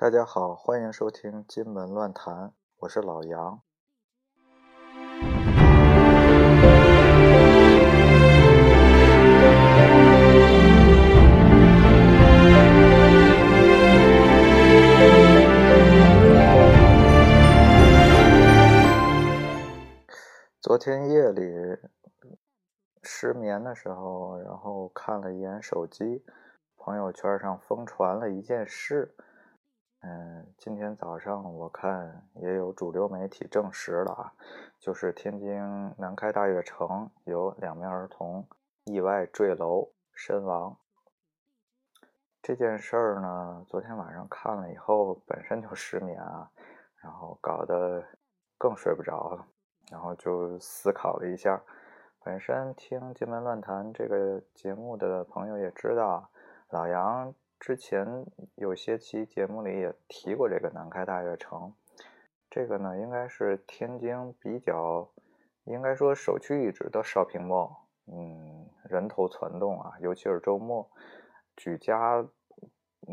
大家好，欢迎收听《金门乱谈》，我是老杨。昨天夜里失眠的时候，然后看了一眼手机，朋友圈上疯传了一件事。嗯，今天早上我看也有主流媒体证实了啊，就是天津南开大悦城有两名儿童意外坠楼身亡。这件事儿呢，昨天晚上看了以后，本身就失眠啊，然后搞得更睡不着了，然后就思考了一下。本身听《金门乱谈》这个节目的朋友也知道，老杨。之前有些期节目里也提过这个南开大悦城，这个呢应该是天津比较，应该说首屈一指的 shopping mall，嗯，人头攒动啊，尤其是周末，举家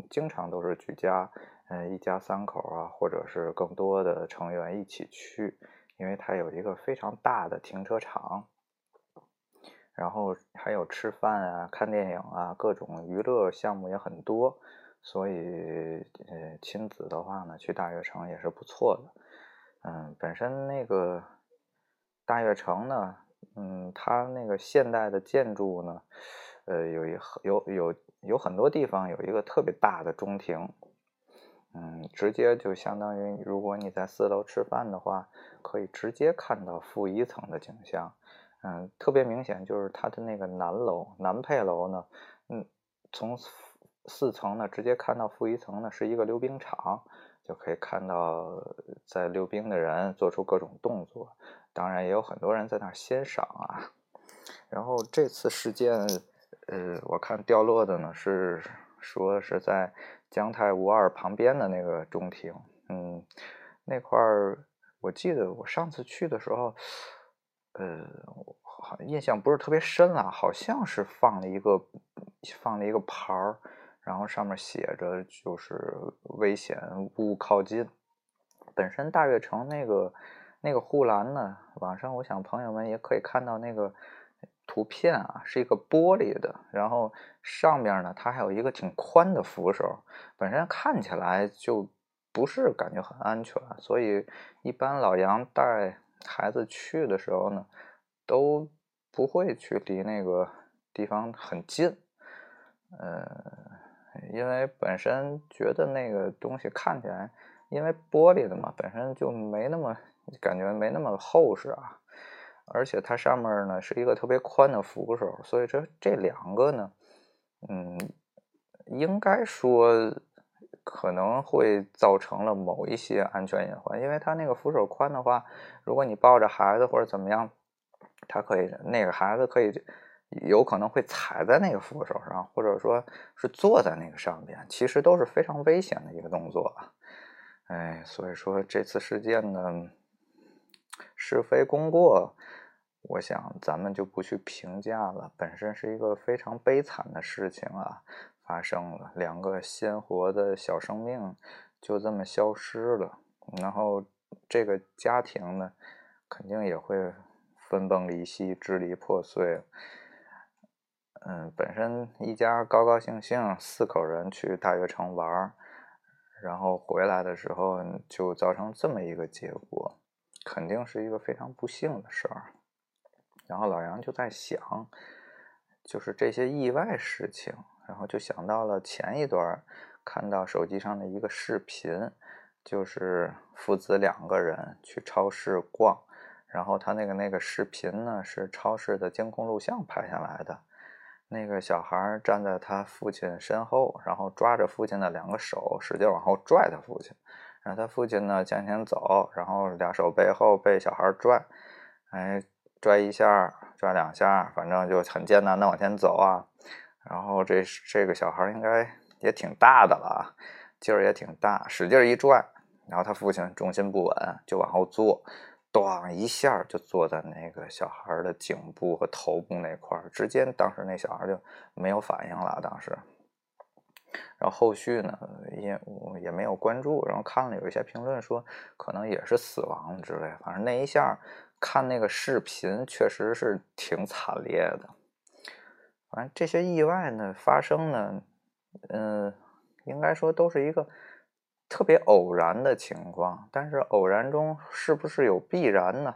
经常都是举家，嗯，一家三口啊，或者是更多的成员一起去，因为它有一个非常大的停车场。然后还有吃饭啊、看电影啊，各种娱乐项目也很多，所以呃，亲子的话呢，去大悦城也是不错的。嗯，本身那个大悦城呢，嗯，它那个现代的建筑呢，呃，有一有有有很多地方有一个特别大的中庭，嗯，直接就相当于如果你在四楼吃饭的话，可以直接看到负一层的景象。嗯，特别明显就是它的那个南楼南配楼呢，嗯，从四层呢直接看到负一层呢是一个溜冰场，就可以看到在溜冰的人做出各种动作，当然也有很多人在那儿欣赏啊。然后这次事件，呃，我看掉落的呢是说是在江泰五二旁边的那个中庭，嗯，那块儿我记得我上次去的时候。呃，好印象不是特别深了，好像是放了一个放了一个牌儿，然后上面写着就是危险勿靠近。本身大悦城那个那个护栏呢，网上我想朋友们也可以看到那个图片啊，是一个玻璃的，然后上面呢它还有一个挺宽的扶手，本身看起来就不是感觉很安全，所以一般老杨带。孩子去的时候呢，都不会去离那个地方很近，呃，因为本身觉得那个东西看起来，因为玻璃的嘛，本身就没那么感觉没那么厚实啊，而且它上面呢是一个特别宽的扶手，所以这这两个呢，嗯，应该说。可能会造成了某一些安全隐患，因为它那个扶手宽的话，如果你抱着孩子或者怎么样，他可以那个孩子可以有可能会踩在那个扶手上，或者说是坐在那个上边，其实都是非常危险的一个动作。哎，所以说这次事件呢，是非功过，我想咱们就不去评价了，本身是一个非常悲惨的事情啊。发生了两个鲜活的小生命就这么消失了，然后这个家庭呢，肯定也会分崩离析、支离破碎。嗯，本身一家高高兴兴四口人去大悦城玩，然后回来的时候就造成这么一个结果，肯定是一个非常不幸的事儿。然后老杨就在想，就是这些意外事情。然后就想到了前一段看到手机上的一个视频，就是父子两个人去超市逛，然后他那个那个视频呢是超市的监控录像拍下来的，那个小孩站在他父亲身后，然后抓着父亲的两个手，使劲往后拽他父亲，然后他父亲呢向前走，然后俩手背后被小孩拽，哎，拽一下，拽两下，反正就很艰难的往前走啊。然后这这个小孩应该也挺大的了，劲儿也挺大，使劲一拽，然后他父亲重心不稳，就往后坐，咣一下就坐在那个小孩的颈部和头部那块儿，直接当时那小孩就没有反应了。当时，然后后续呢也也没有关注，然后看了有一些评论说可能也是死亡之类，反正那一下看那个视频确实是挺惨烈的。反正这些意外呢发生呢，嗯，应该说都是一个特别偶然的情况，但是偶然中是不是有必然呢？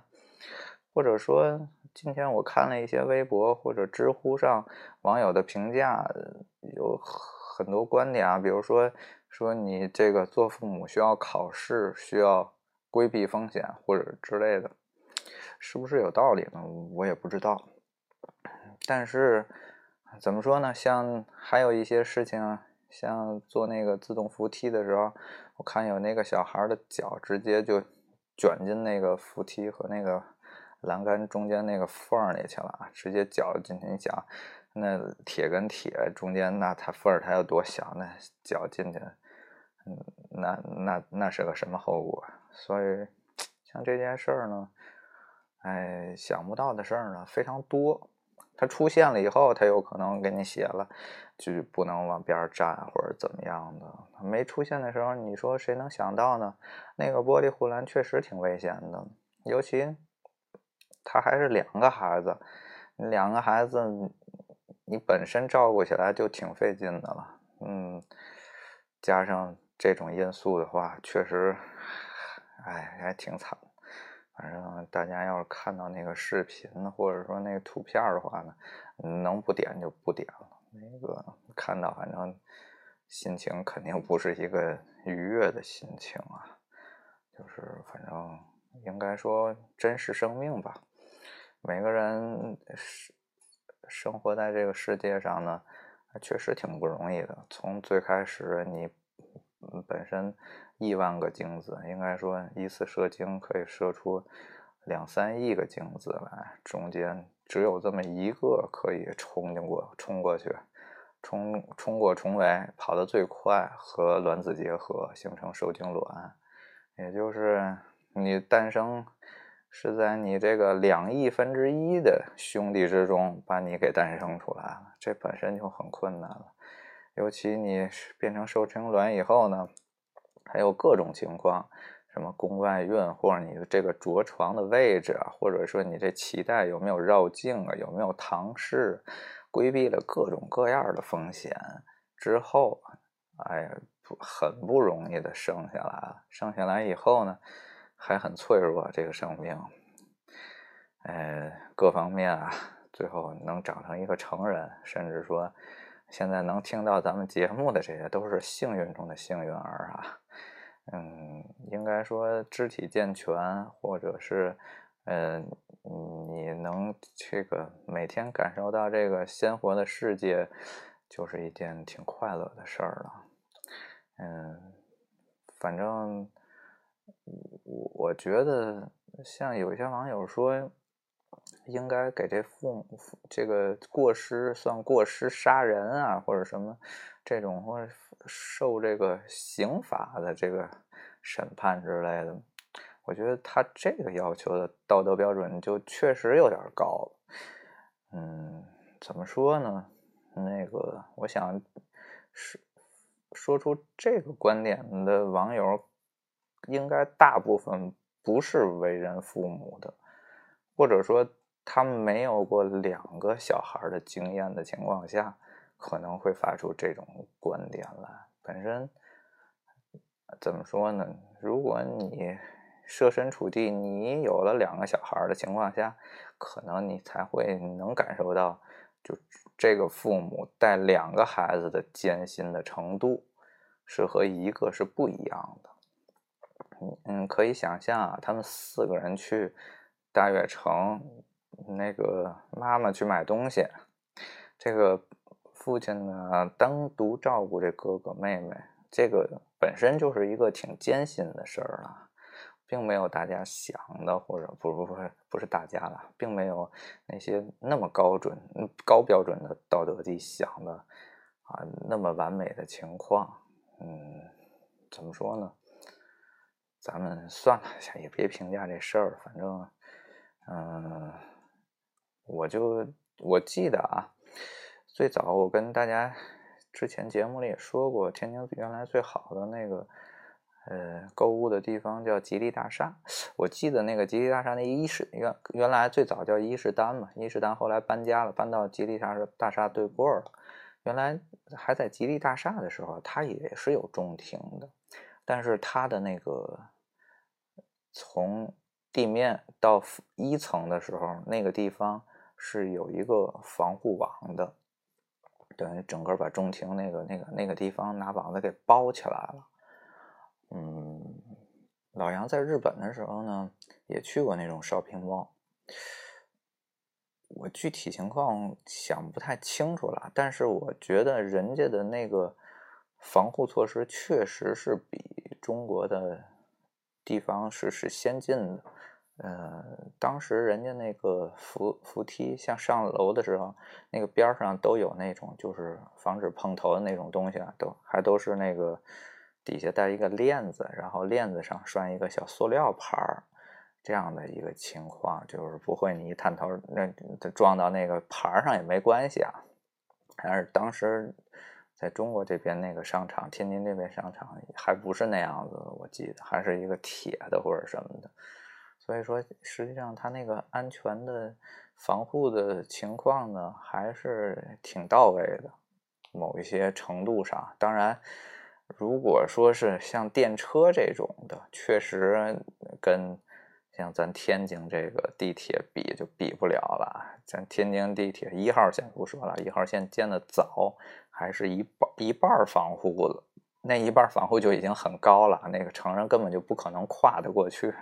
或者说？今天我看了一些微博或者知乎上网友的评价，有很多观点啊，比如说说你这个做父母需要考试，需要规避风险或者之类的，是不是有道理呢？我也不知道。但是怎么说呢？像还有一些事情，像坐那个自动扶梯的时候，我看有那个小孩的脚直接就卷进那个扶梯和那个。栏杆中间那个缝里去了，直接脚进去。你想，那铁跟铁中间那它缝它有多小？那脚进去，嗯，那那那是个什么后果？所以像这件事儿呢，哎，想不到的事儿呢非常多。它出现了以后，它有可能给你写了，就不能往边儿站或者怎么样的。没出现的时候，你说谁能想到呢？那个玻璃护栏确实挺危险的，尤其。他还是两个孩子，两个孩子，你本身照顾起来就挺费劲的了，嗯，加上这种因素的话，确实，哎，还挺惨。反正大家要是看到那个视频或者说那个图片的话呢，能不点就不点了。那个看到，反正心情肯定不是一个愉悦的心情啊，就是反正应该说珍视生命吧。每个人生生活在这个世界上呢，确实挺不容易的。从最开始，你本身亿万个精子，应该说一次射精可以射出两三亿个精子来，中间只有这么一个可以冲进过、冲过去、冲冲过重围，跑得最快，和卵子结合形成受精卵，也就是你诞生。是在你这个两亿分之一的兄弟之中把你给诞生出来了，这本身就很困难了。尤其你变成受精卵以后呢，还有各种情况，什么宫外孕，或者你的这个着床的位置啊，或者说你这脐带有没有绕颈啊，有没有唐氏，规避了各种各样的风险之后，哎呀，很不容易的生下来了。生下来以后呢？还很脆弱，这个生命，呃，各方面啊，最后能长成一个成人，甚至说，现在能听到咱们节目的这些，都是幸运中的幸运儿啊。嗯，应该说肢体健全，或者是，嗯，你能这个每天感受到这个鲜活的世界，就是一件挺快乐的事儿了。嗯，反正。我我觉得，像有些网友说，应该给这父母这个过失算过失杀人啊，或者什么这种，或者受这个刑法的这个审判之类的。我觉得他这个要求的道德标准就确实有点高了。嗯，怎么说呢？那个，我想是说出这个观点的网友。应该大部分不是为人父母的，或者说他没有过两个小孩的经验的情况下，可能会发出这种观点来。本身怎么说呢？如果你设身处地，你有了两个小孩的情况下，可能你才会能感受到，就这个父母带两个孩子的艰辛的程度，是和一个是不一样的。嗯，可以想象啊，他们四个人去大悦城，那个妈妈去买东西，这个父亲呢单独照顾这哥哥妹妹，这个本身就是一个挺艰辛的事儿了，并没有大家想的，或者不不不不是大家了，并没有那些那么高准、高标准的道德地想的啊那么完美的情况。嗯，怎么说呢？咱们算了，也别评价这事儿。反正，嗯，我就我记得啊，最早我跟大家之前节目里也说过，天津原来最好的那个呃购物的地方叫吉利大厦。我记得那个吉利大厦那伊势原原来最早叫伊势丹嘛，伊势丹后来搬家了，搬到吉利大厦大厦对过了。原来还在吉利大厦的时候，它也是有中庭的，但是它的那个从地面到一层的时候，那个地方是有一个防护网的，等于整个把中庭那个那个那个地方拿网子给包起来了。嗯，老杨在日本的时候呢，也去过那种 shopping mall。我具体情况想不太清楚了，但是我觉得人家的那个防护措施确实是比中国的地方是是先进的。呃，当时人家那个扶扶梯，像上楼的时候，那个边上都有那种就是防止碰头的那种东西啊，都还都是那个底下带一个链子，然后链子上拴一个小塑料牌儿。这样的一个情况，就是不会你一探头，那撞到那个牌上也没关系啊。但是当时在中国这边那个商场，天津这边商场还不是那样子，我记得还是一个铁的或者什么的。所以说，实际上它那个安全的防护的情况呢，还是挺到位的。某一些程度上，当然，如果说是像电车这种的，确实跟。像咱天津这个地铁比就比不了了，咱天津地铁一号线不说了，一号线建的早，还是一半一半防护了，那一半防护就已经很高了，那个成人根本就不可能跨得过去，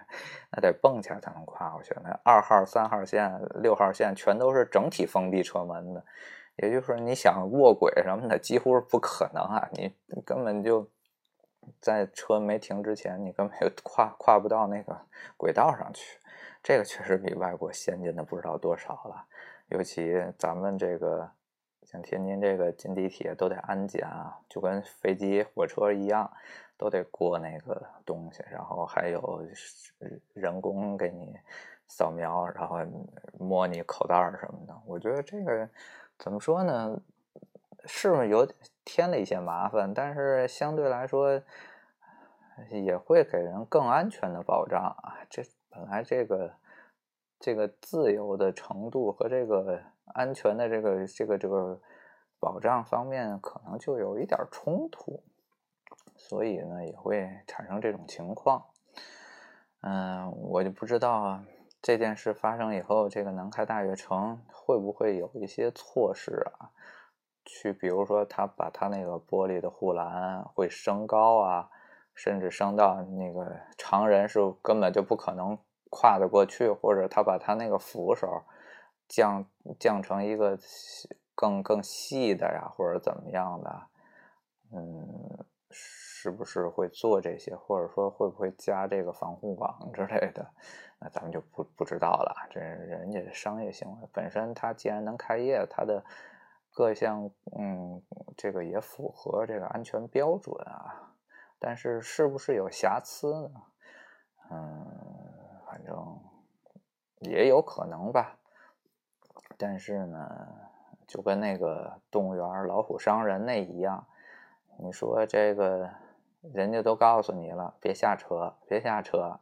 那得蹦起来才能跨过去。那二号、三号线、六号线全都是整体封闭车门的，也就是说你想卧轨什么的几乎是不可能啊，你根本就。在车没停之前，你根本就跨跨不到那个轨道上去。这个确实比外国先进的不知道多少了。尤其咱们这个像天津这个进地铁都得安检啊，就跟飞机、火车一样，都得过那个东西。然后还有人工给你扫描，然后摸你口袋什么的。我觉得这个怎么说呢？是不是有添了一些麻烦？但是相对来说，也会给人更安全的保障啊。这本来这个这个自由的程度和这个安全的这个这个这个保障方面，可能就有一点冲突，所以呢，也会产生这种情况。嗯，我就不知道这件事发生以后，这个南开大悦城会不会有一些措施啊？去，比如说他把他那个玻璃的护栏会升高啊，甚至升到那个常人是根本就不可能跨得过去，或者他把他那个扶手降降成一个更更细的呀，或者怎么样的，嗯，是不是会做这些，或者说会不会加这个防护网之类的，那咱们就不不知道了。这人家的商业行为本身，他既然能开业，他的。各项嗯，这个也符合这个安全标准啊，但是是不是有瑕疵呢？嗯，反正也有可能吧。但是呢，就跟那个动物园老虎伤人那一样，你说这个人家都告诉你了，别下车，别下车。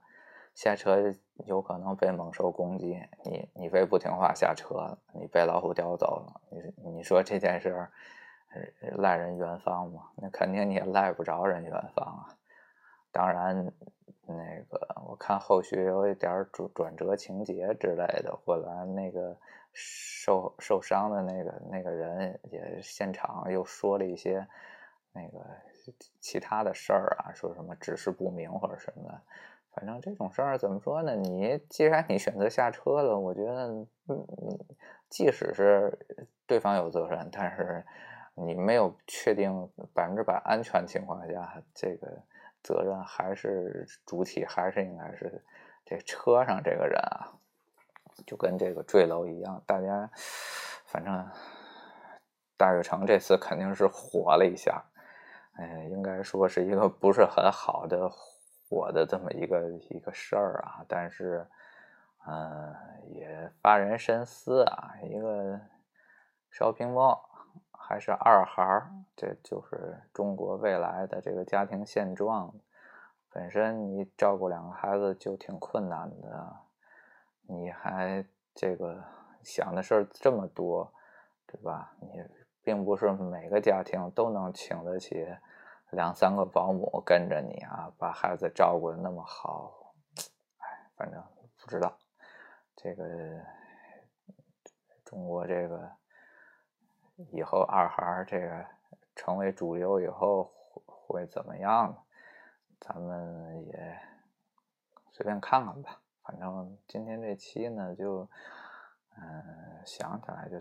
下车有可能被猛兽攻击，你你非不听话下车，你被老虎叼走了，你你说这件事儿赖人元芳吗？那肯定你也赖不着人元芳啊。当然，那个我看后续有一点转转折情节之类的，后来那个受受伤的那个那个人也现场又说了一些那个其他的事儿啊，说什么指示不明或者什么的。反正这种事儿怎么说呢？你既然你选择下车了，我觉得，嗯，即使是对方有责任，但是你没有确定百分之百安全情况下，这个责任还是主体还是应该是这车上这个人啊，就跟这个坠楼一样。大家反正大悦城这次肯定是火了一下，哎，应该说是一个不是很好的。火的这么一个一个事儿啊，但是，嗯，也发人深思啊。一个 shopping mall 还是二孩儿，这就是中国未来的这个家庭现状。本身你照顾两个孩子就挺困难的，你还这个想的事儿这么多，对吧？你并不是每个家庭都能请得起两三个保姆跟着你啊，把孩子照顾的那么好。哎，反正不知道这个中国这个。以后二孩这个成为主流以后会怎么样？咱们也随便看看吧。反正今天这期呢，就嗯想起来就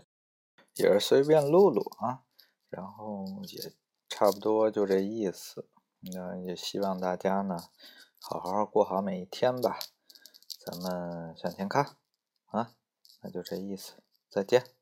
也是随便录录啊，然后也差不多就这意思。那也希望大家呢好好过好每一天吧。咱们向前看啊，那就这意思，再见。